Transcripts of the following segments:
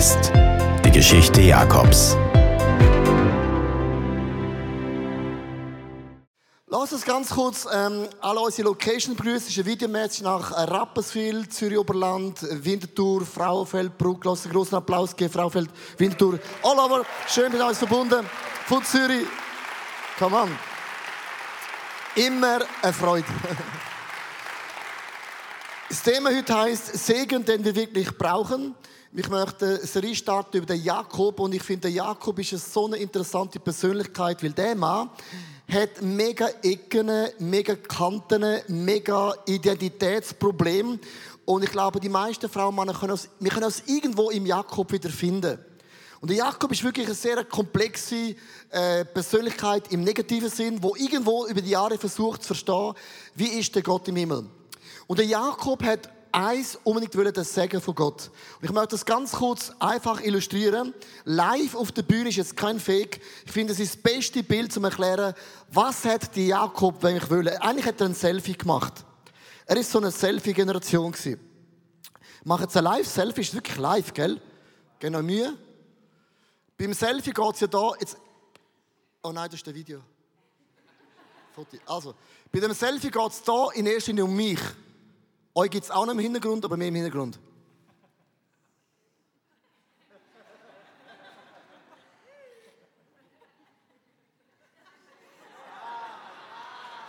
Blessed. Die Geschichte Jakobs. Lass uns ganz kurz ähm, alle unsere Location begrüßen. Es ist ein Videomatch nach Rapperswil, Zürich Oberland, Winterthur, Frauenfeld, Bruck. Lass einen großen Applaus geben, Frauenfeld, Winterthur. All over, schön mit uns verbunden. Von Zürich. Come on. Immer eine Freude. Das Thema heute heißt Segen, den wir wirklich brauchen. Ich möchte eine Serie starten über den Jakob und ich finde, der Jakob ist eine so eine interessante Persönlichkeit, weil der Mann hat mega Ecken, mega Kanten, mega Identitätsprobleme und ich glaube, die meisten Frauen Männer können uns, können uns irgendwo im Jakob wieder finden. Und der Jakob ist wirklich eine sehr komplexe äh, Persönlichkeit im negativen Sinn, wo irgendwo über die Jahre versucht zu verstehen, wie ist der Gott im Himmel. Und der Jakob hat eins unbedingt wollen, das Segen von Gott. Und ich möchte das ganz kurz einfach illustrieren. Live auf der Bühne ist jetzt kein Fake. Ich finde, es ist das beste Bild zum erklären, was hat die Jakob, wenn ich will. Eigentlich hat er ein Selfie gemacht. Er ist so eine Selfie-Generation gewesen. Machen jetzt ein Live-Selfie, ist wirklich live, gell? Genau Mühe. Beim Selfie geht es ja da, jetzt, oh nein, das ist der Video. Also, bei dem Selfie geht es da in erster Linie um mich. Euch gibt es auch noch im Hintergrund, aber mehr im Hintergrund.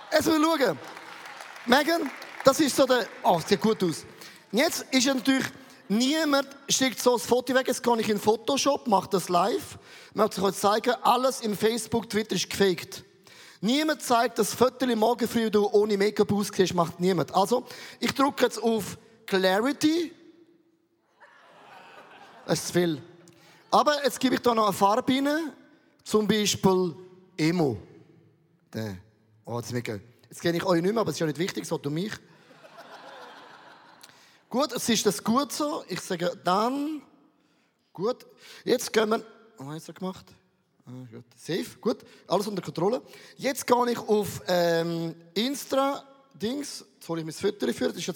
Es will schauen. Megan, das ist so der. Oh, sieht gut aus. Jetzt ist ja natürlich, niemand schickt so ein Foto weg. Jetzt kann ich in Photoshop, mache das live. Ich möchte euch zeigen, alles im Facebook, Twitter ist gefaked. Niemand zeigt das Foto morgen früh, du ohne Make-up aussiehst, macht niemand. Also, ich drücke jetzt auf Clarity. Das ist zu viel. Aber jetzt gebe ich da noch eine Farbe rein. Zum Beispiel Emo. Der. Oh, jetzt, jetzt kenne ich euch nicht mehr, aber es ist ja nicht wichtig, so du mich. gut, es ist das gut so. Ich sage dann. Gut. Jetzt gehen wir. Was habe ich so gemacht? Ah, gut. Safe, gut. Alles unter Kontrolle. Jetzt gehe ich auf ähm, Insta-Dings. Jetzt hole ich mein Foto für. Ich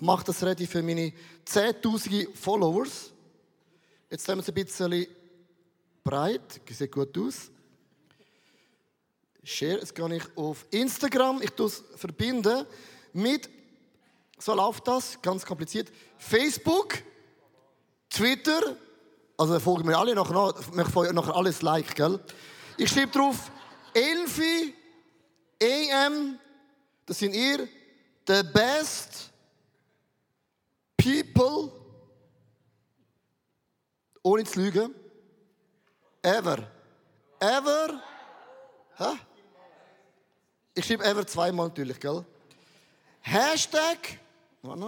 mache das ready für meine 10.000 Followers. Jetzt haben wir es ein bisschen breit. Sieht gut aus. Share. Jetzt gehe ich auf Instagram. Ich tue es verbinden mit, so läuft das, ganz kompliziert, Facebook, Twitter, also folgen mir alle noch, ich nachher alles Like, gell? Ich schreibe drauf, 11 AM, das sind ihr, the best people, ohne zu lügen, ever. Ever. Hä? Ich schreibe ever zweimal natürlich, gell? Hashtag, was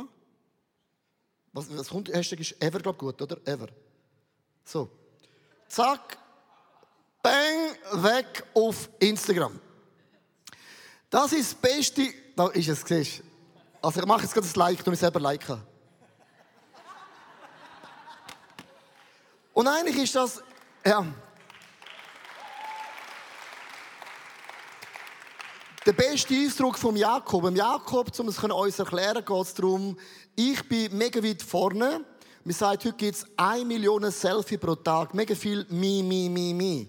Was, was kommt? Hashtag ist ever, glaub gut, oder? Ever. So. Zack. Bang. Weg auf Instagram. Das ist das Beste. Da ist es, siehst Also ich mache jetzt gerade das Like, du mich selber liken. Und eigentlich ist das, ja. Der beste Eindruck vom Jakob. Im Jakob, um es uns erklären, geht es darum, ich bin mega weit vorne man sagt, heute gibt es 1 Million Selfie pro Tag. Mega viel Mi, Mi, Mi, Mi.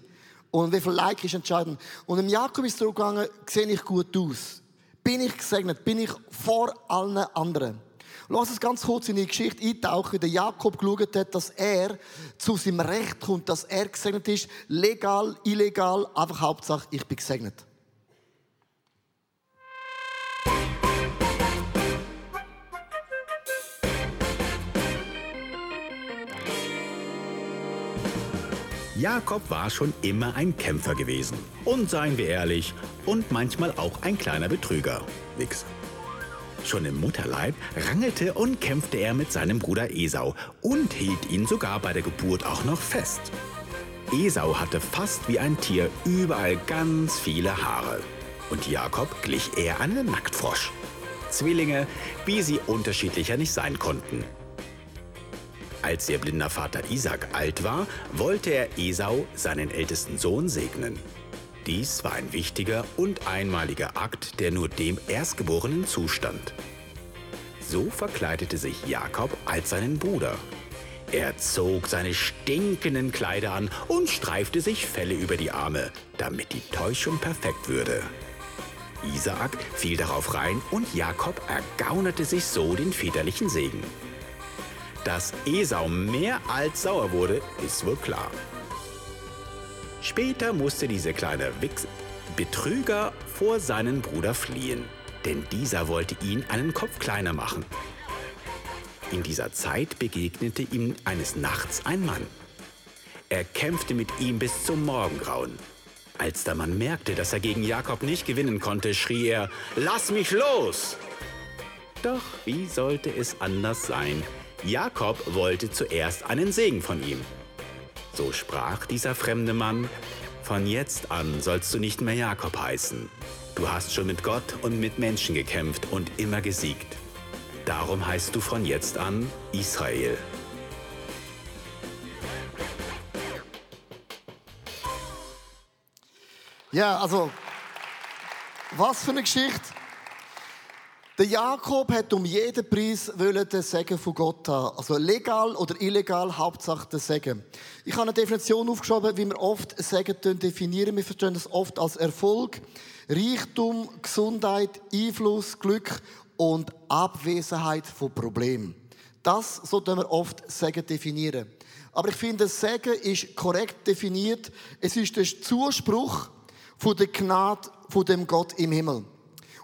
Und wie viel Like ist entscheidend. Und im Jakob ist es gegangen, sehe ich gut aus? Bin ich gesegnet? Bin ich vor allen anderen? Lass uns ganz kurz in die Geschichte eintauchen, wie der Jakob geschaut hat, dass er zu seinem Recht kommt, dass er gesegnet ist. Legal, illegal, einfach Hauptsache, ich bin gesegnet. Jakob war schon immer ein Kämpfer gewesen. Und seien wir ehrlich, und manchmal auch ein kleiner Betrüger. Nix. Schon im Mutterleib rangelte und kämpfte er mit seinem Bruder Esau und hielt ihn sogar bei der Geburt auch noch fest. Esau hatte fast wie ein Tier überall ganz viele Haare. Und Jakob glich eher einem Nacktfrosch. Zwillinge, wie sie unterschiedlicher nicht sein konnten. Als ihr blinder Vater Isaac alt war, wollte er Esau, seinen ältesten Sohn, segnen. Dies war ein wichtiger und einmaliger Akt, der nur dem Erstgeborenen zustand. So verkleidete sich Jakob als seinen Bruder. Er zog seine stinkenden Kleider an und streifte sich Felle über die Arme, damit die Täuschung perfekt würde. Isaak fiel darauf rein und Jakob ergaunerte sich so den väterlichen Segen. Dass Esau mehr als sauer wurde, ist wohl klar. Später musste dieser kleine Wichs Betrüger vor seinen Bruder fliehen, denn dieser wollte ihn einen Kopf kleiner machen. In dieser Zeit begegnete ihm eines Nachts ein Mann. Er kämpfte mit ihm bis zum Morgengrauen. Als der Mann merkte, dass er gegen Jakob nicht gewinnen konnte, schrie er, Lass mich los! Doch wie sollte es anders sein? Jakob wollte zuerst einen Segen von ihm. So sprach dieser fremde Mann, Von jetzt an sollst du nicht mehr Jakob heißen. Du hast schon mit Gott und mit Menschen gekämpft und immer gesiegt. Darum heißt du von jetzt an Israel. Ja, also, was für eine Geschichte. Der Jakob hat um jeden Preis den Segen von Gott haben. Also legal oder illegal, Hauptsache der Segen. Ich habe eine Definition aufgeschrieben, wie wir oft Segen definieren. Wir verstehen das oft als Erfolg, Reichtum, Gesundheit, Einfluss, Glück und Abwesenheit von Problemen. Das so wir oft Segen definieren. Aber ich finde, Segen ist korrekt definiert. Es ist der Zuspruch von der Gnade von dem Gott im Himmel.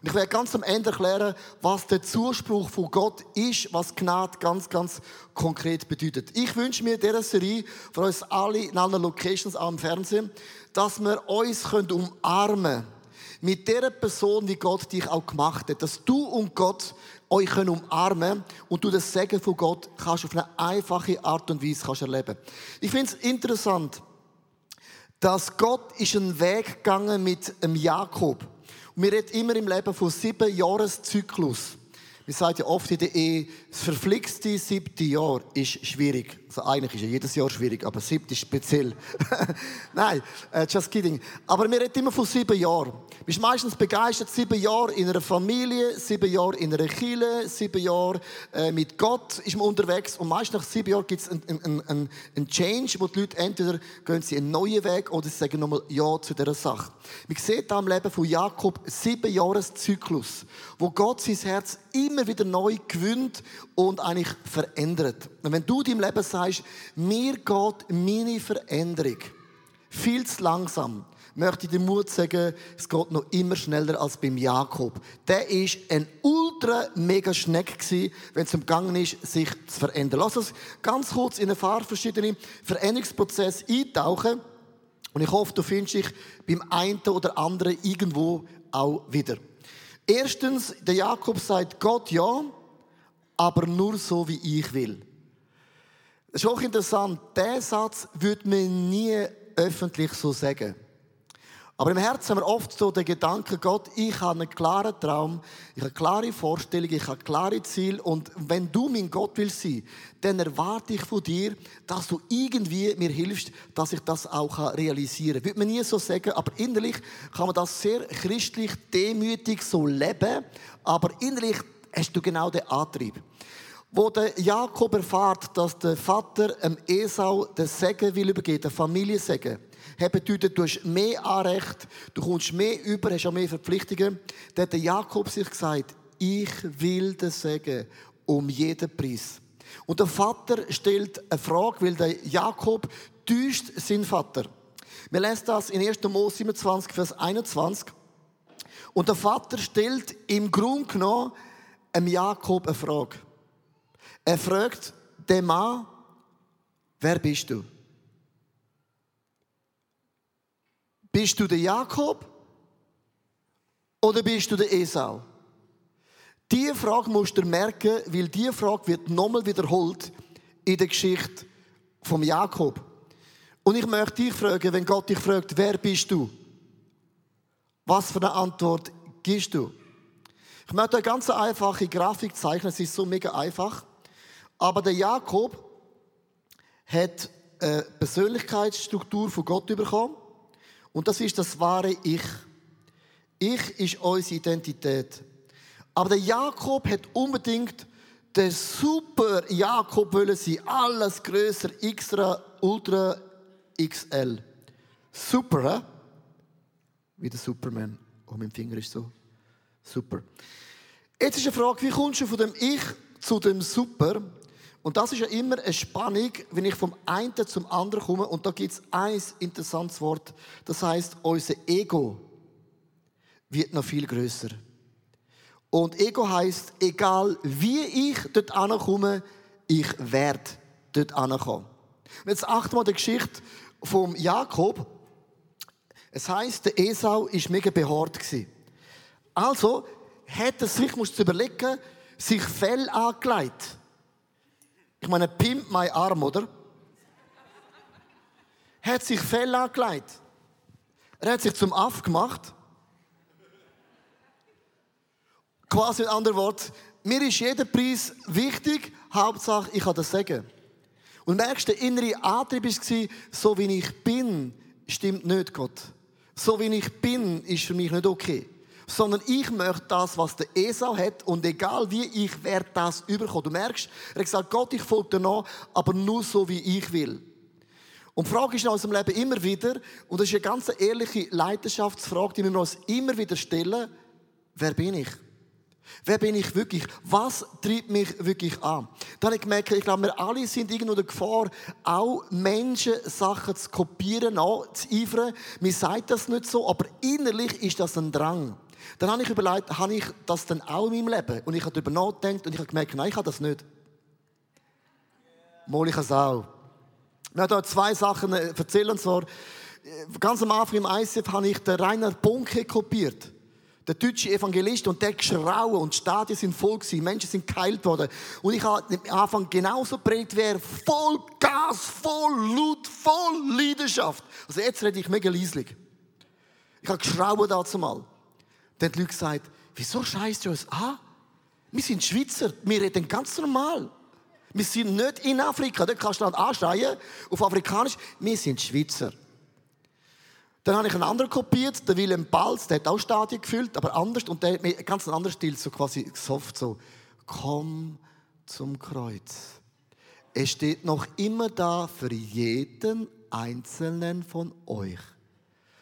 Und ich werde ganz am Ende erklären, was der Zuspruch von Gott ist, was Gnade ganz, ganz konkret bedeutet. Ich wünsche mir dieser Serie für uns alle in allen Locations am Fernsehen, dass wir uns umarmen können mit der Person, die Gott dich auch gemacht hat. Dass du und Gott euch umarmen können und du das Segen von Gott kannst auf eine einfache Art und Weise kannst erleben. Ich finde es interessant, dass Gott ist einen Weg gegangen mit einem Jakob. Wir reden immer im Leben von sieben Jahreszyklus. Wir sagen ja oft in der Ehe, das verflixte siebte Jahr ist schwierig. Also eigentlich ist ja jedes Jahr schwierig, aber siebte ist speziell. Nein, uh, just kidding. Aber wir reden immer von sieben Jahren. Du bist meistens begeistert, sieben Jahre in einer Familie, sieben Jahre in einer Kirche, sieben Jahre äh, mit Gott ist man unterwegs. Und meist nach sieben Jahren gibt es einen ein, ein, ein Change, wo die Leute entweder gehen sie einen neuen Weg oder sie sagen nochmal Ja zu dieser Sache. Wir sehen da im Leben von Jakob sieben Jahreszyklus, wo Gott sein Herz immer wieder neu gewinnt und eigentlich verändert. Und wenn du deinem Leben sagst, mir geht meine Veränderung viel zu langsam, möchte ich dir Mut sagen, es geht noch immer schneller als beim Jakob. Der ist ein ultra mega Schneck gewesen, wenn es umgegangen ist, sich zu verändern. Lass uns ganz kurz in ein paar verschiedene Veränderungsprozesse eintauchen. Und ich hoffe, du findest dich beim einen oder anderen irgendwo auch wieder. Erstens, der Jakob sagt Gott ja, aber nur so, wie ich will. Das ist auch interessant. Der Satz würde man nie öffentlich so sagen. Aber im Herzen haben wir oft so den Gedanken, Gott, ich habe einen klaren Traum, ich habe klare Vorstellung, ich habe klare Ziel und wenn du mein Gott willst sein, dann erwarte ich von dir, dass du irgendwie mir hilfst, dass ich das auch realisieren kann. Würde man nie so sagen, aber innerlich kann man das sehr christlich, demütig so leben, aber innerlich hast du genau den Antrieb. Wo der Jakob erfährt, dass der Vater dem Esau den Segen will übergeben, den Familiensegen, hat bedeutet, du hast mehr Anrecht, du kommst mehr über, hast auch mehr Verpflichtungen. Dann hat der Jakob sich gesagt, ich will den Segen um jeden Preis. Und der Vater stellt eine Frage, weil der Jakob täuscht seinen Vater. Wir lesen das in 1. Mose 27, Vers 21. Und der Vater stellt im Grunde genommen einem Jakob eine Frage. Er fragt den Mann, wer bist du? Bist du der Jakob oder bist du der Esau? Diese Frage musst du merken, weil diese Frage wird nochmal wiederholt in der Geschichte vom Jakob. Und ich möchte dich fragen, wenn Gott dich fragt, wer bist du? Was für eine Antwort gibst du? Ich möchte eine ganz einfache Grafik zeichnen, es ist so mega einfach. Aber der Jakob hat eine Persönlichkeitsstruktur von Gott bekommen. Und das ist das wahre Ich. Ich ist unsere Identität. Aber der Jakob hat unbedingt der super Jakob wollen sie alles größer, extra, ultra, XL. Super, hä? Wie der Superman. Oh, mein Finger ist so. Super. Jetzt ist die Frage, wie kommst du von dem Ich zu dem Super? Und das ist ja immer eine Spannung, wenn ich vom einen zum anderen komme. Und da gibt es ein interessantes Wort. Das heißt, unser Ego wird noch viel größer. Und Ego heißt, egal wie ich dort ankomme, ich werde dort ankommen. Jetzt achten wir die Geschichte vom Jakob. Es heißt, der Esau ist mega behaart Also hat er sich, musst überlegen, sich Fell angelegt. Ich meine, pimp mein Arm, oder? hat sich Fell angelegt. Er hat sich zum Aff gemacht Quasi in anderen Worten, mir ist jeder Preis wichtig, Hauptsache ich kann das sagen. Und merkst, der innere Antrieb war, so wie ich bin, stimmt nicht Gott. So wie ich bin, ist für mich nicht okay. Sondern ich möchte das, was der Esau hat, und egal wie ich werde das überkommen. Du merkst, er hat gesagt, Gott, ich folge dir nach, aber nur so, wie ich will. Und die Frage ist in unserem Leben immer wieder, und das ist eine ganz ehrliche Leidenschaftsfrage, die wir uns immer wieder stellen, wer bin ich? Wer bin ich wirklich? Was treibt mich wirklich an? Dann habe ich gemerkt, ich glaube, wir alle sind irgendwo der Gefahr, auch Menschen Sachen zu kopieren, zu eifern. Mir sagt das nicht so, aber innerlich ist das ein Drang. Dann habe ich überlegt, habe ich das denn auch in meinem Leben? Und ich habe darüber nachgedacht und ich habe gemerkt, nein, ich habe das nicht. Mal ich es auch. Wir haben hier zwei Sachen äh, erzählen. Zwar, äh, ganz am Anfang im ICF habe ich den Rainer Bunke kopiert der deutsche Evangelist, und der geschrauen und die Stadien sind voll gewesen, Menschen sind geheilt worden. Und ich habe am Anfang genauso predigt wäre, voll Gas, voll laut, voll Leidenschaft. Also jetzt rede ich mega leislich. Ich habe geschrauen dazu mal. Dann haben die Leute gesagt, wieso scheißt du uns an? Wir sind Schweizer, wir reden ganz normal. Wir sind nicht in Afrika, dort kannst du dann anschreien, auf Afrikanisch, wir sind Schweizer. Dann habe ich einen anderen kopiert, der Willem Balz, der hat auch Stadien gefüllt, aber anders und der hat mir ganz einen anderen Stil, so quasi soft, so komm zum Kreuz. Es steht noch immer da für jeden einzelnen von euch.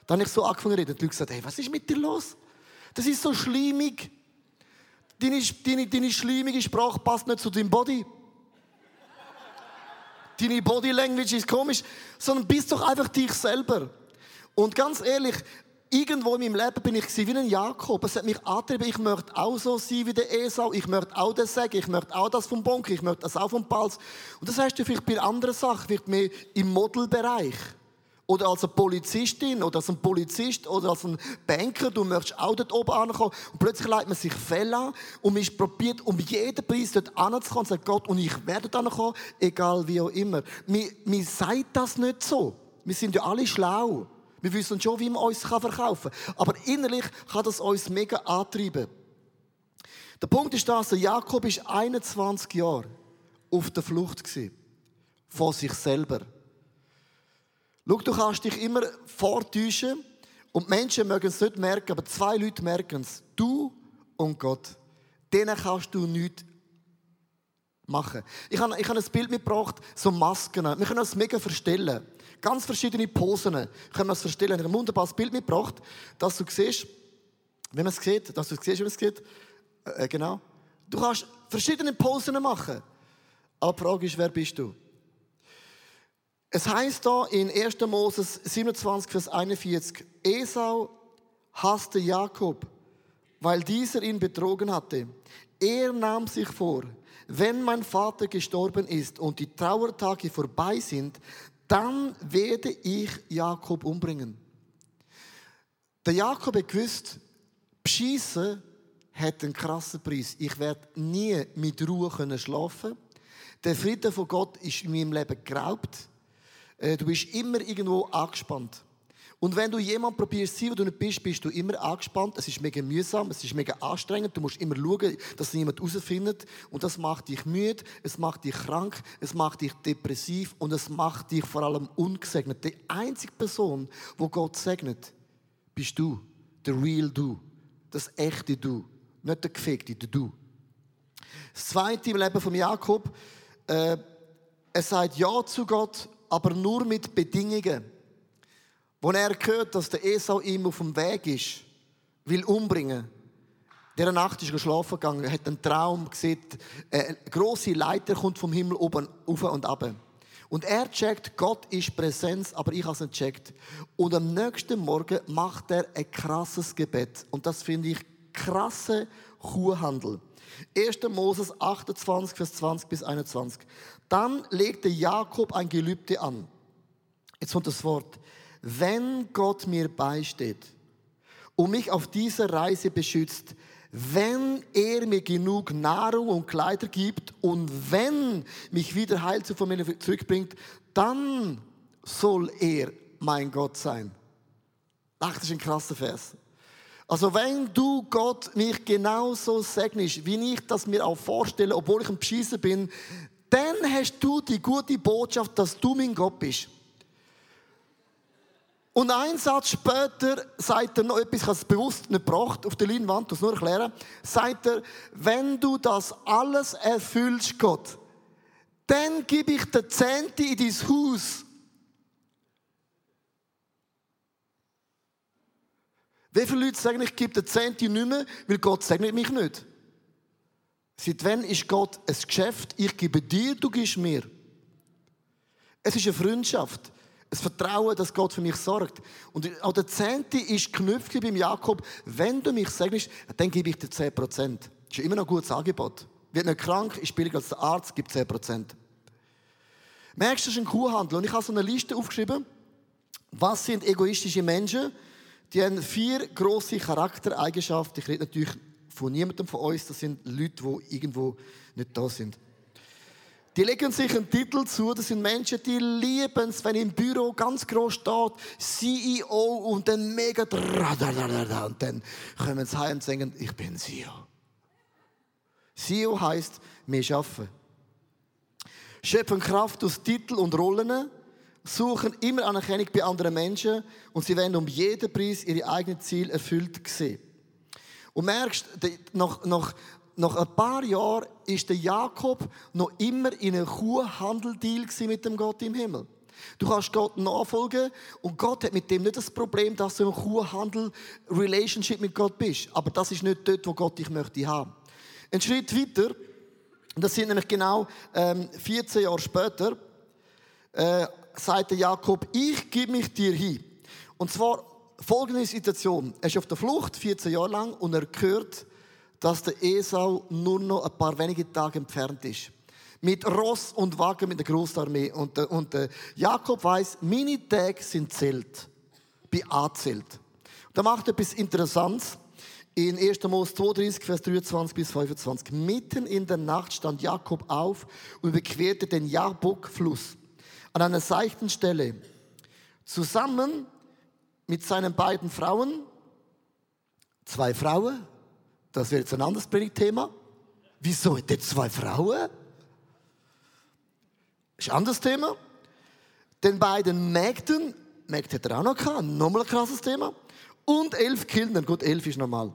Dann habe ich so angefangen zu reden. Die Leute gesagt, hey, was ist mit dir los? Das ist so schlimmig. Deine, deine, deine schlimmige Sprache passt nicht zu deinem Body. Deine Body Language ist komisch, sondern bist doch einfach dich selber. Und ganz ehrlich, irgendwo in meinem Leben bin ich wie ein Jakob. Es hat mich angetrieben, ich möchte auch so sein wie der Esau. Ich möchte auch das sagen. Ich möchte auch das vom Bonk. Ich möchte das auch vom Pals. Und das heißt du vielleicht bei anderen Sachen, vielleicht mehr im Modelbereich. Oder als eine Polizistin oder als ein Polizist oder als ein Banker, du möchtest auch dort oben ankommen. Und plötzlich leitet man sich Fälle an und man probiert, um jeden Preis dort anzukommen und sagt Gott, und ich werde dort ankommen, egal wie auch immer. Mir sagt das nicht so. Wir sind ja alle schlau. Wir wissen schon, wie man uns verkaufen kann. Aber innerlich kann das uns mega antreiben. Der Punkt ist das, Jakob ist 21 Jahre auf der Flucht Von sich selber. Schau, du kannst dich immer vortäuschen und Menschen mögen es nicht merken, aber zwei Leute merken es. Du und Gott. Denen kannst du nichts machen. Ich habe, ich habe ein Bild mitgebracht, so Masken. Wir können uns mega verstellen. Ganz verschiedene Posen können wir uns verstellen. Ich habe ein wunderbares Bild mitgebracht, dass du siehst, wenn man es sieht, dass du es siehst, wie man es sieht. Äh, äh, genau. Du kannst verschiedene Posen machen. Aber die Frage ist, wer bist du? Es heißt da in 1. Moses 27, Vers 41, Esau hasste Jakob, weil dieser ihn betrogen hatte. Er nahm sich vor, wenn mein Vater gestorben ist und die Trauertage vorbei sind, dann werde ich Jakob umbringen. Der Jakob hat gewusst, Beschissen hat einen krassen Preis. Ich werde nie mit Ruhe können schlafen. Der Frieden von Gott ist in meinem Leben geraubt. Äh, du bist immer irgendwo angespannt. Und wenn du jemand probierst zu wo du nicht bist, bist du immer angespannt. Es ist mega mühsam, es ist mega anstrengend. Du musst immer schauen, dass niemand herausfindet. Und das macht dich müde, es macht dich krank, es macht dich depressiv und es macht dich vor allem ungesegnet. Die einzige Person, wo Gott segnet, bist du. Der real du. Das echte du. Nicht der gefegte, der du. Das zweite im Leben von Jakob, äh, er sagt Ja zu Gott, aber nur mit Bedingungen. Wo er hört, dass der Esau ihm auf dem Weg ist, will umbringen. Der Nacht ist er schlafen gegangen, hat einen Traum gesehen, eine große Leiter kommt vom Himmel oben auf und ab. Und er checkt, Gott ist Präsenz, aber ich habe es nicht checkt. Und am nächsten Morgen macht er ein krasses Gebet. Und das finde ich krasse Kuhhandel. 1. Moses 28, Vers 20 bis 21. Dann legte Jakob ein Gelübde an. Jetzt kommt das Wort. Wenn Gott mir beisteht und mich auf dieser Reise beschützt, wenn er mir genug Nahrung und Kleider gibt und wenn mich wieder heil zur Familie zurückbringt, dann soll er mein Gott sein. Ach, das ist ein krasser Vers. Also wenn du Gott mich genauso segnest, wie ich das mir auch vorstelle, obwohl ich ein Beschisser bin, dann hast du die gute Botschaft, dass du mein Gott bist. Und ein Satz später sagt er noch etwas, ich habe es bewusst nicht gebracht, auf der Leinwand, das nur erklären, sagt er, wenn du das alles erfüllst, Gott, dann gebe ich den Zehnte in dein Haus. Wie viele Leute sagen, ich gebe den Zehnte nicht mehr, weil Gott segnet mich nicht? Seit wann ist Gott ein Geschäft? Ich gebe dir, du gibst mir. Es ist eine Freundschaft. Ein Vertrauen, dass Gott für mich sorgt. Und auch der Zehnte ist geknüpft beim Jakob. Wenn du mich segnest, dann gebe ich dir 10%. Das ist immer noch ein gutes Angebot. Wird nicht krank, ist billiger als der Arzt, gibt 10%. Merkst du, das ist ein Kuhhandel. Und ich habe so eine Liste aufgeschrieben. Was sind egoistische Menschen? Die haben vier große Charaktereigenschaften. Ich rede natürlich von niemandem von uns. Das sind Leute, die irgendwo nicht da sind. Die legen sich einen Titel zu. Das sind Menschen, die lieben es, wenn im Büro ganz groß steht, CEO und dann mega und dann kommen sie heim und sagen, ich bin CEO. CEO heißt, wir schaffen. Schöpfen Kraft aus Titel und Rollen suchen immer Anerkennung bei anderen Menschen und sie werden um jeden Preis ihre eigenen Ziele erfüllt sehen. Und merkst, nach, nach, nach ein paar Jahren ist der Jakob noch immer in einem Kuhhandeldeal mit dem Gott im Himmel. Du kannst Gott nachfolgen und Gott hat mit dem nicht das Problem, dass du im Kuhhandel-Relationship mit Gott bist. Aber das ist nicht dort, wo Gott dich möchte haben. Ein Schritt weiter, das sind nämlich genau ähm, 14 Jahre später, äh, sagte Jakob, ich gebe mich dir hin. Und zwar folgende Situation. Er ist auf der Flucht, 14 Jahre lang, und er hört, dass der Esau nur noch ein paar wenige Tage entfernt ist. Mit Ross und Wagen, mit der Großarmee. Und, und äh, Jakob weiß, meine Tage sind zählt. Bei A-Zelt. Da macht etwas Interessantes. In 1. Mose 32, Vers 23 bis 25. Mitten in der Nacht stand Jakob auf und überquerte den Jabok-Fluss an einer seichten Stelle, zusammen mit seinen beiden Frauen, zwei Frauen, das wäre jetzt ein anderes Predigtthema. Wieso er zwei Frauen? Ist ein anderes Thema. Den beiden Mägden, Mägd hat er auch noch gehabt, nochmal ein krasses Thema. Und elf Kindern, gut, elf ist normal.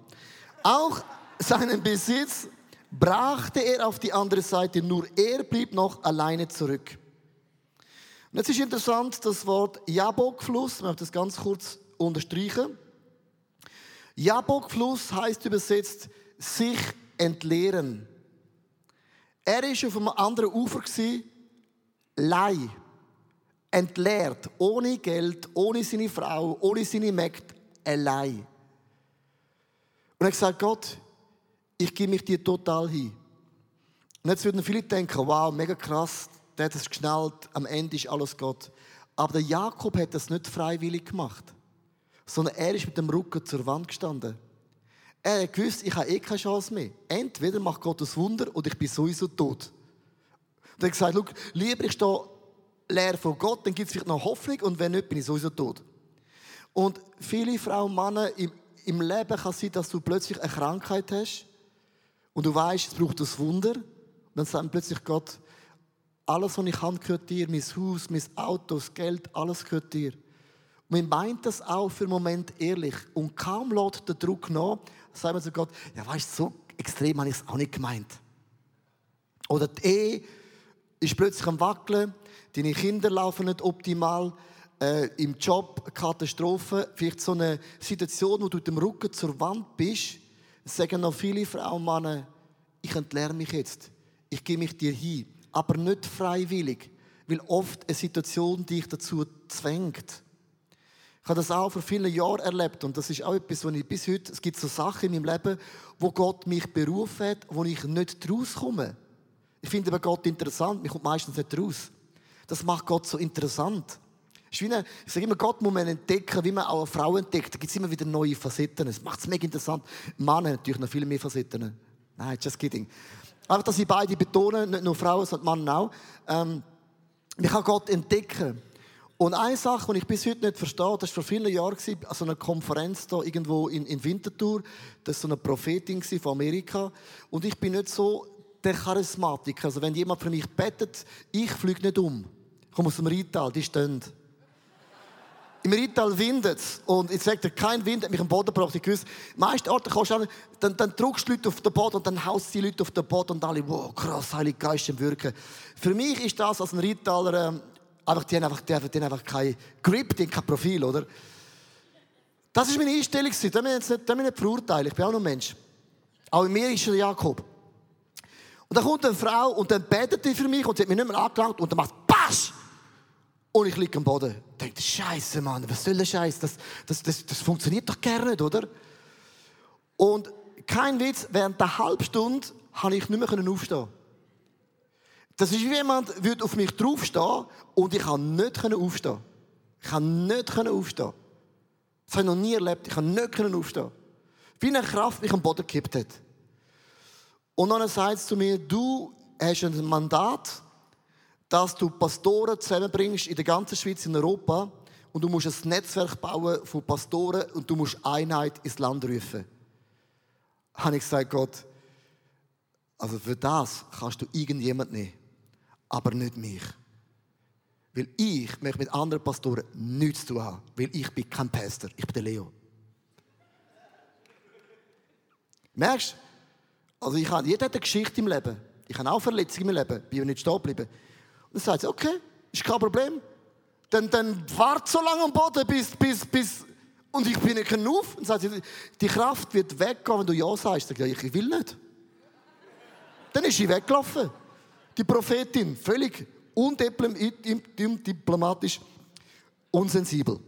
Auch seinen Besitz brachte er auf die andere Seite, nur er blieb noch alleine zurück. Und jetzt ist interessant das Wort Jabokfluss. Ich möchte das ganz kurz unterstreichen. Jabokfluss heißt übersetzt sich entleeren. Er ist auf einem anderen Ufer Leih, entleert, ohne Geld, ohne seine Frau, ohne seine Mägde, allein. Und er gesagt, Gott, ich gebe mich dir total hin. Und jetzt würden viele denken, wow, mega krass, der hat es geschnallt, am Ende ist alles Gott. Aber der Jakob hat das nicht freiwillig gemacht, sondern er ist mit dem Rücken zur Wand gestanden. Er hat gewusst, ich habe eh keine Chance mehr. Entweder macht Gott das Wunder oder ich bin sowieso tot. Und er hat gesagt, lieber ich stehe leer von Gott, dann gibt es vielleicht noch Hoffnung und wenn nicht, bin ich sowieso tot. Und viele Frauen und Männer im, im Leben kann es sein, dass du plötzlich eine Krankheit hast und du weißt, es braucht das Wunder. Und dann sagt plötzlich Gott, alles, was ich habe, gehört dir. Mein Haus, mein Auto, das Geld, alles gehört dir. Und man meint das auch für einen Moment ehrlich. Und kaum lädt der Druck nach, sagt man zu Gott, ja weißt du, so extrem habe ich es auch nicht gemeint. Oder die Ehe ist plötzlich am Wackeln, deine Kinder laufen nicht optimal, äh, im Job Katastrophe, vielleicht so eine Situation, wo du mit dem Rücken zur Wand bist, sagen noch viele Frauen und Männer, ich entleere mich jetzt, ich gebe mich dir hin, aber nicht freiwillig, weil oft eine Situation dich dazu zwängt. Ich habe das auch vor vielen Jahren erlebt und das ist auch etwas, was ich bis heute, es gibt so Sachen in meinem Leben, wo Gott mich berufen hat, wo ich nicht rauskomme. Ich finde aber Gott interessant, mich kommt meistens nicht raus. Das macht Gott so interessant. ich sage immer, Gott muss man entdecken, wie man auch eine Frau entdeckt. Da gibt es immer wieder neue Facetten. Das macht es mega interessant. Mann hat natürlich noch viel mehr Facetten. Nein, just kidding. Einfach, dass ich beide betonen, nicht nur Frauen, sondern Mann auch. Ähm, ich kann Gott entdecken. Und eine Sache, die ich bis heute nicht verstehe, das war vor vielen Jahren an so einer Konferenz da irgendwo in, in Winterthur. Das war so eine Prophetin von Amerika. Und ich bin nicht so der Charismatiker. Also wenn jemand für mich bettet, ich fliege nicht um. Ich komme aus dem Rital, die stehen. Im Rital windet. Und ich dir, kein Wind hat mich am Boden gebracht. Ich wusste, meiste Orte kommst du an, dann, dann drückst du Leute auf den Boden und dann haust die Leute auf den Boden und alle, wow, krass, Heilige Geist im Wirken. Für mich ist das als ein Ritaler, ähm, einfach, die haben einfach, die, haben einfach kein Grip, die haben kein Profil, oder? Das ist meine Einstellung. Das will ich nicht, nicht verurteilen. Ich bin auch ein Mensch. Auch in mir ist der Jakob. Und dann kommt eine Frau und dann betet die für mich und sie hat mich nicht mehr angelangt und dann macht Pasch! Und ich liege am Boden. Ich denke, Scheiße, Mann, was soll der Scheiß? Das, das, das, das funktioniert doch gerne nicht, oder? Und kein Witz, während der halben Stunde konnte ich nicht mehr aufstehen. Das ist wie jemand würde auf mich draufstehen und ich kann nicht aufstehen. Ich kann nicht aufstehen. Das habe ich noch nie erlebt. Ich kann nicht aufstehen. Wie eine Kraft mich am Boden gekippt hat. Und dann sagt es zu mir, du hast ein Mandat, dass du Pastoren zusammenbringst in der ganzen Schweiz, in Europa. Und du musst ein Netzwerk bauen von Pastoren und du musst Einheit ins Land rufen. Habe ich gesagt, Gott, also für das kannst du irgendjemand nehmen, aber nicht mich. Weil ich möchte mit anderen Pastoren nichts zu tun haben, weil ich bin kein Pastor, ich bin der Leo. Merkst du? Also ich habe, jeder hat eine Geschichte im Leben. Ich habe auch Verletzungen im Leben, bin nicht stehen geblieben. Dann sagt sie, okay, ist kein Problem. Dann, dann wart so lange am Boden, bis, bis, bis, und ich bin nicht auf. Und sagt sie, die Kraft wird weggehen, wenn du Ja sagst. Sag ich, ich will nicht. Dann ist sie weggelaufen. Die Prophetin, völlig undiplomatisch, unsensibel.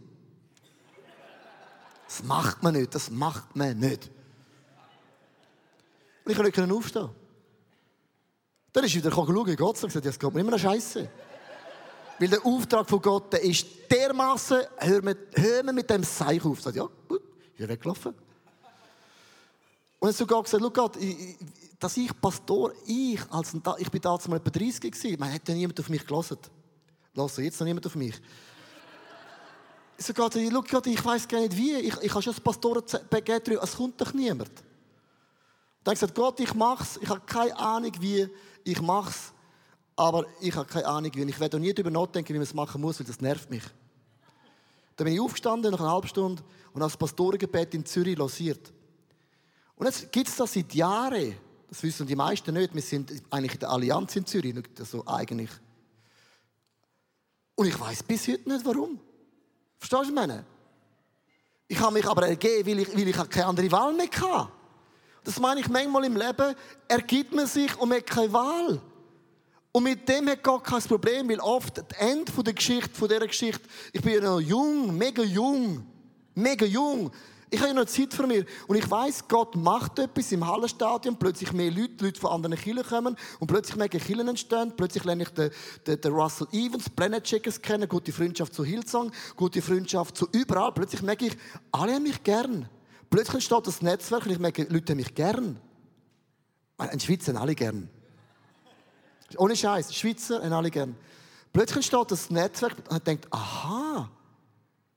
Das macht man nicht, das macht man nicht. Und ich konnte nicht aufstehen. Dann ist wieder schauen, Gott sagt, das geht mir immer noch scheiße. Weil der Auftrag von Gott der ist dermaßen, hör, mit, hör mir mit dem Seich auf. Sagt, ja, gut, ich bin weggelaufen. Und er hat sogar gesagt, Gott, ich, dass ich Pastor, ich, als ich bin damals mal etwa 30 gewesen, man hat ja niemand auf mich gelassen. Lass jetzt noch niemand auf mich. Ich sage Gott, Gott, ich weiß gar nicht wie, ich, ich habe schon das Pastorenpaket es kommt doch niemand. Dann gesagt, Gott, ich mach's, ich habe keine Ahnung wie, ich mach's, aber ich habe keine Ahnung wie. Ich werde auch nie darüber nachdenken, wie man es machen muss, weil das nervt mich. Dann bin ich aufgestanden, nach einer halben Stunde, und als Pastorengebet in Zürich losiert. Und jetzt gibt es das seit Jahren. Das wissen die meisten nicht. Wir sind eigentlich in der Allianz in Zürich, nicht so eigentlich. Und ich weiß bis heute nicht, warum. Verstehst du, meine? Ich habe mich aber ergeben, weil ich, weil ich keine andere Wahl mehr hatte. Das meine ich manchmal im Leben, ergibt man sich und man hat keine Wahl. Und mit dem hat Gott kein Problem, weil oft das Ende der Geschichte, von dieser Geschichte, ich bin ja noch jung, mega jung, mega jung. Ich habe ja noch Zeit für mich. Und ich weiß, Gott macht etwas im Hallenstadion. Plötzlich mehr Leute, Leute von anderen Kirchen kommen. Und plötzlich ich, Kirchen entstehen. Plötzlich lerne ich den, den, den Russell Evans, Planet Checkers kennen. Gute Freundschaft zu Hillsong. Gute Freundschaft zu überall. Plötzlich merke ich, alle haben mich gern. Plötzlich entsteht das Netzwerk und ich merke, Leute mich gern. In Schweiz haben alle gern. Ohne Scheiß, Schweizer haben alle gern. Plötzlich entsteht das Netzwerk und ich denke, aha,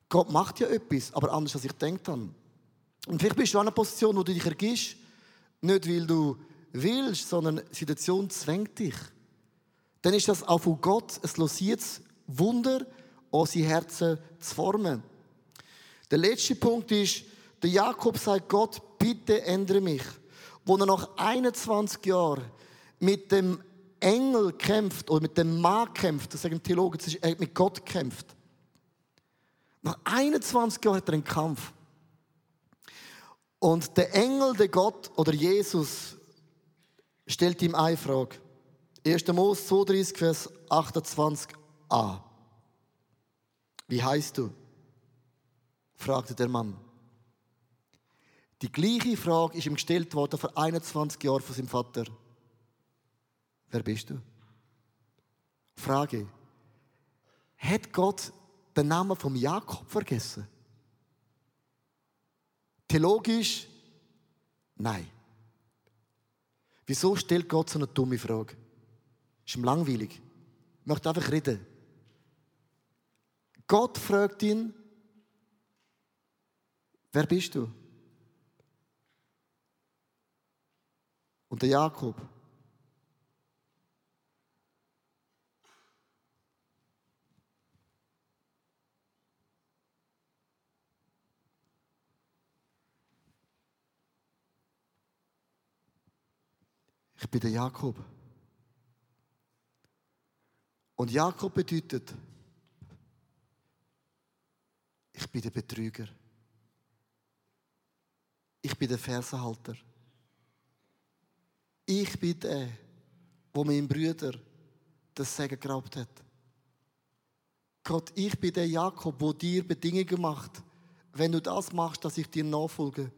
Gott macht ja etwas, aber anders als ich gedacht habe. Und vielleicht bist du in einer Position, wo du dich ergibst, nicht weil du willst, sondern die Situation zwängt dich. Dann ist das auch von Gott ein losiertes Wunder, unsere Herzen zu formen. Der letzte Punkt ist, der Jakob sagt Gott, bitte ändere mich. Wo er nach 21 Jahren mit dem Engel kämpft oder mit dem Mann kämpft, das sagen Theologen, er mit Gott kämpft. Nach 21 Jahren hat er einen Kampf. Und der Engel, der Gott oder Jesus stellt ihm eine Frage. 1. Mose 32, Vers 28a. Wie heißt du? fragte der Mann. Die gleiche Frage ist ihm gestellt worden vor 21 Jahren von seinem Vater. Wer bist du? Frage. Hat Gott den Namen vom Jakob vergessen? Theologisch? Nein. Wieso stellt Gott so eine dumme Frage? Ist ihm langweilig. Ich möchte einfach reden. Gott fragt ihn, wer bist du? Und der Jakob. Ich bin der Jakob. Und Jakob bedeutet, ich bin der Betrüger. Ich bin der Fersenhalter. Ich bin der, wo meinem Brüder das Segen geraubt hat. Gott, ich bin der Jakob, wo dir Bedingungen macht, wenn du das machst, dass ich dir nachfolge.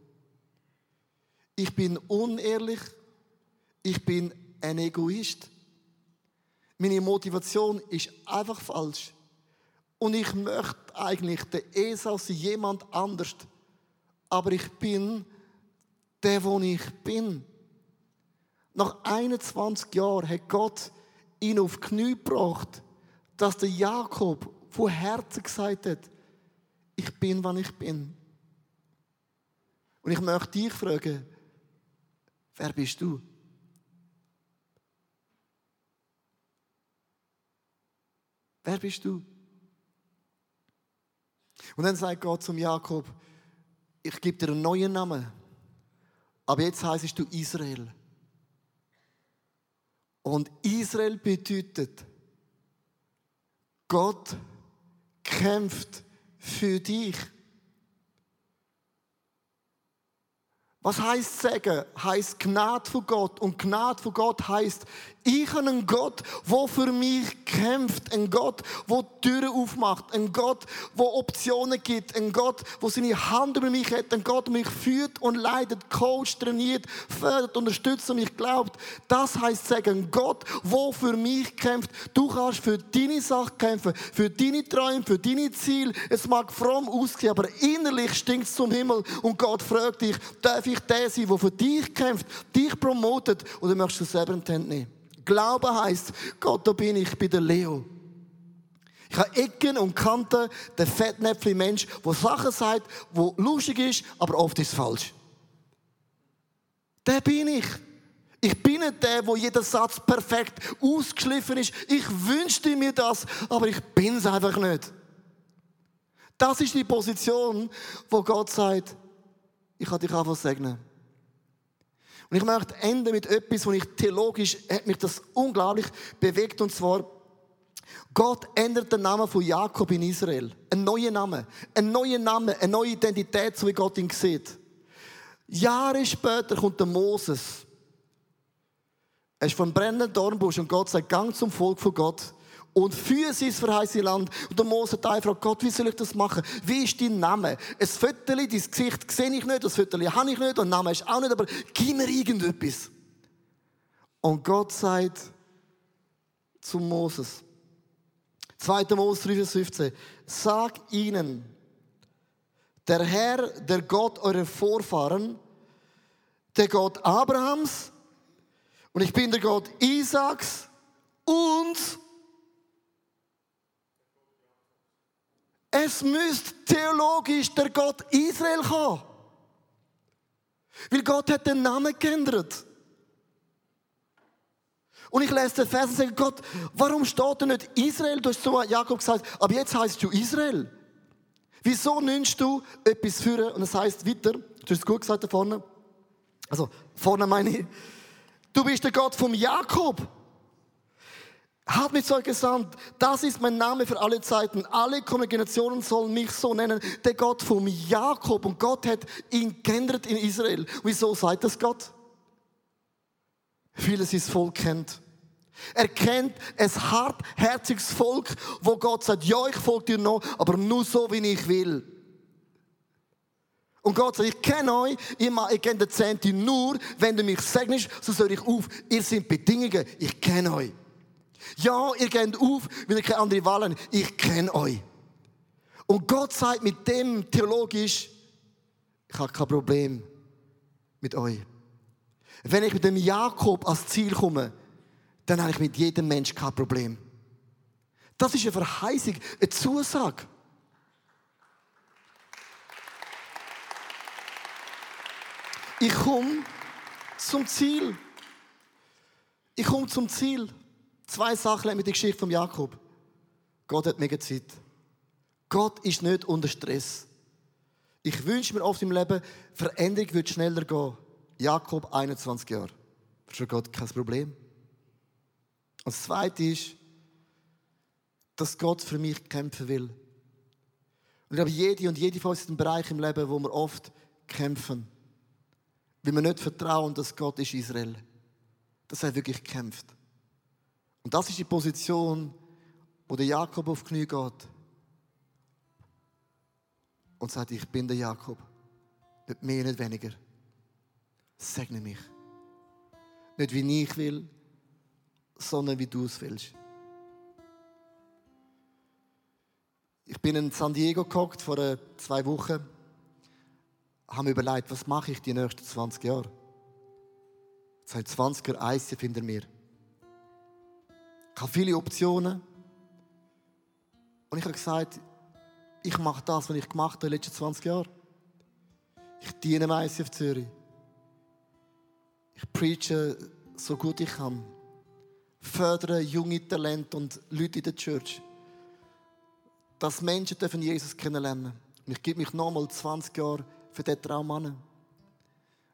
Ich bin unehrlich, ich bin ein Egoist. Meine Motivation ist einfach falsch. Und ich möchte eigentlich der Esau sein, jemand anders. Aber ich bin der, wo ich bin. Nach 21 Jahren hat Gott ihn auf die Knie gebracht, dass der Jakob von Herzen gesagt hat, ich bin, wann ich bin. Und ich möchte dich fragen, wer bist du? Wer bist du? Und dann sagt Gott zum Jakob, ich gebe dir einen neuen Namen. Aber jetzt heißt du Israel. Und Israel bedeutet, Gott kämpft für dich. Was heißt sagen? Heißt Gnade von Gott. Und Gnade von Gott heißt, ich habe einen Gott, der für mich kämpft. Ein Gott, der Türen aufmacht. Ein Gott, der Optionen gibt. Ein Gott, der seine Hand über mich hat. Ein Gott, der mich führt und leitet, coacht, trainiert, fördert, unterstützt und mich glaubt. Das heißt sagen, ein Gott, der für mich kämpft. Du kannst für deine Sache kämpfen, für deine Träume, für deine Ziele. Es mag fromm aussehen, aber innerlich stinkt es zum Himmel. Und Gott fragt dich, darf ich der sein, der für dich kämpft, dich promotet, oder möchtest du selber in die Hand nehmen? Glaube heißt, Gott, da bin ich, bin der Leo. Ich habe Ecken und Kanten, der fettnäpfige Mensch, der Sachen sagt, wo lustig ist, aber oft ist es falsch. Der bin ich. Ich bin nicht der, wo jeder Satz perfekt ausgeschliffen ist. Ich wünschte mir das, aber ich bin es einfach nicht. Das ist die Position, wo Gott sagt, ich kann dich einfach segnen. Und ich möchte enden mit etwas, wo ich theologisch, hat mich das unglaublich bewegt, und zwar, Gott ändert den Namen von Jakob in Israel. Ein neuer Name. Ein neuer Name, eine neue Identität, so wie Gott ihn sieht. Jahre später kommt der Moses. Er ist vom brennenden Dornbusch und Gott sagt, gang zum Volk von Gott und für sein verheißene Land. Und der Mose hat fragt Gott, wie soll ich das machen? Wie ist dein Name? Ein Viertel, dein Gesicht sehe ich nicht, das Viertel habe ich nicht und Name ist auch nicht, aber gib mir irgendetwas. Und Gott sagt zu Moses, 2. Mose 3, Vers 15, sag ihnen, der Herr, der Gott eurer Vorfahren, der Gott Abrahams, und ich bin der Gott Isaaks und Es müsste theologisch der Gott Israel kommen. Weil Gott hat den Namen geändert. Und ich lese den Vers und sage, Gott, warum steht da nicht Israel? Du hast zu Jakob gesagt, aber jetzt heißt du Israel. Wieso nimmst du etwas führen und es heißt weiter, du hast es gut gesagt da vorne, also vorne meine ich, du bist der Gott vom Jakob. Hat mich so gesandt. Das ist mein Name für alle Zeiten. Alle Generationen sollen mich so nennen. Der Gott vom Jakob. Und Gott hat ihn geändert in Israel. Wieso sagt das Gott? Vieles ist Volk kennt. Er kennt ein hartherziges Volk, wo Gott sagt, ja, ich folge dir noch, aber nur so, wie ich will. Und Gott sagt, ich kenne euch, ich kenne den Zehnten nur, wenn du mich segnest, so soll ich auf. Ihr sind Bedingungen, ich kenne euch. Ja, ihr geht auf, weil ihr keine andere Wahl habt. Ich kenne euch. Und Gott sagt mit dem theologisch, ich habe kein Problem mit euch. Wenn ich mit dem Jakob ans Ziel komme, dann habe ich mit jedem Mensch kein Problem. Das ist eine Verheißung, eine Zusage. Ich komme zum Ziel. Ich komme zum Ziel. Zwei Sachen mit der Geschichte von Jakob. Gott hat mega Zeit. Gott ist nicht unter Stress. Ich wünsche mir oft im Leben, Veränderung wird schneller gehen. Jakob, 21 Jahre. Für Gott kein Problem. Und das Zweite ist, dass Gott für mich kämpfen will. Und ich glaube, jede und jede von uns ist ein Bereich im Leben, wo wir oft kämpfen. Weil wir nicht vertrauen, dass Gott ist Israel. Dass er wirklich kämpft. Und das ist die Position, wo der Jakob auf Knie geht und sagt, ich bin der Jakob. Nicht mehr, nicht weniger. Segne mich. Nicht wie ich will, sondern wie du es willst. Ich bin in San Diego gehockt vor äh, zwei Wochen habe mir überlegt, was mache ich die nächsten 20 Jahre? Seit 20 Jahren ICF hinter mir. Ich habe viele Optionen. Und ich habe gesagt, ich mache das, was ich gemacht habe in den letzten 20 Jahren. Ich diene im ICF Zürich. Ich preache so gut ich kann. Fördere junge Talente und Leute in der Church. Dass Menschen dürfen Jesus kennenlernen. Und ich gebe mich nochmal 20 Jahre für diesen Traum an.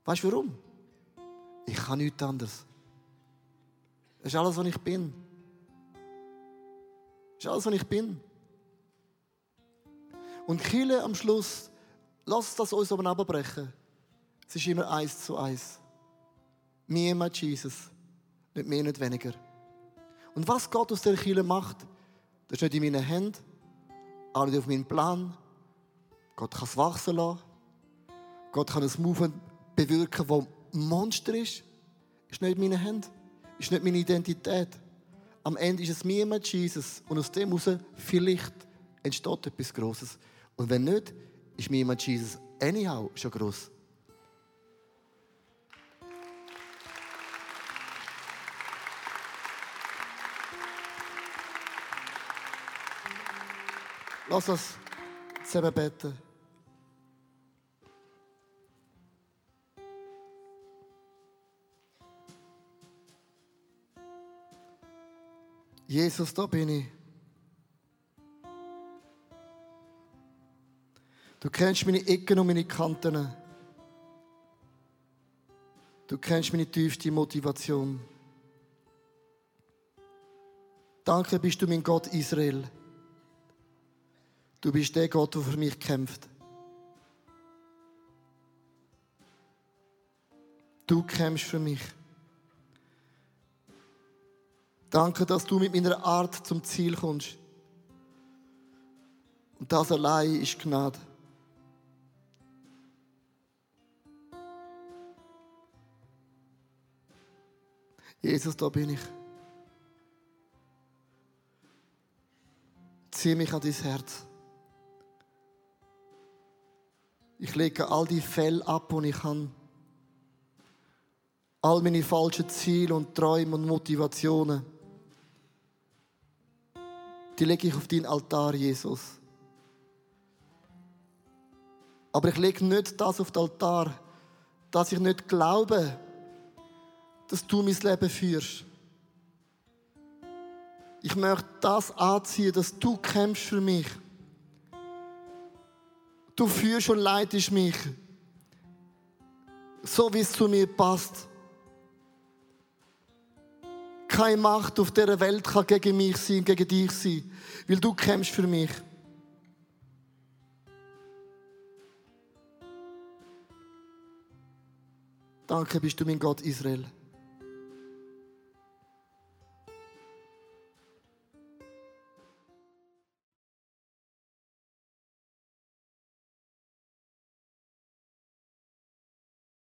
Weißt du warum? Ich kann nichts anderes. Das ist alles, was ich bin. Das ist alles, was ich bin. Und Kille am Schluss, lass das uns oben abbrechen. Es ist immer eins zu eins. Mir mit Jesus. Nicht mehr, nicht weniger. Und was Gott aus der Kille macht, das ist nicht in meinen Händen, auch nicht auf meinen Plan. Gott kann es wachsen lassen. Gott kann ein Movement bewirken, das Monster ist. Ist nicht in meinen Händen. Ist nicht meine Identität. Am Ende ist es mir mit Jesus. Und aus dem heraus vielleicht entsteht etwas Grosses. Und wenn nicht, ist mir mit Jesus anyhow schon gross. Lass uns zusammen beten. Jesus, da bin ich. Du kennst meine Ecken und meine Kanten. Du kennst meine tiefste Motivation. Danke bist du mein Gott Israel. Du bist der Gott, der für mich kämpft. Du kämpfst für mich. Danke, dass du mit meiner Art zum Ziel kommst. Und das allein ist Gnade. Jesus, da bin ich. Zieh mich an dein Herz. Ich lege all die Fälle ab, die ich habe. All meine falschen Ziele und Träume und Motivationen die lege ich auf deinen Altar, Jesus. Aber ich lege nicht das auf den Altar, dass ich nicht glaube, dass du mein Leben führst. Ich möchte das anziehen, dass du kämpfst für mich. Du führst und leitest mich, so wie es zu mir passt. Keine Macht auf dieser Welt kann gegen mich sein, gegen dich sein, weil du kämpfst für mich. Danke bist du mein Gott Israel.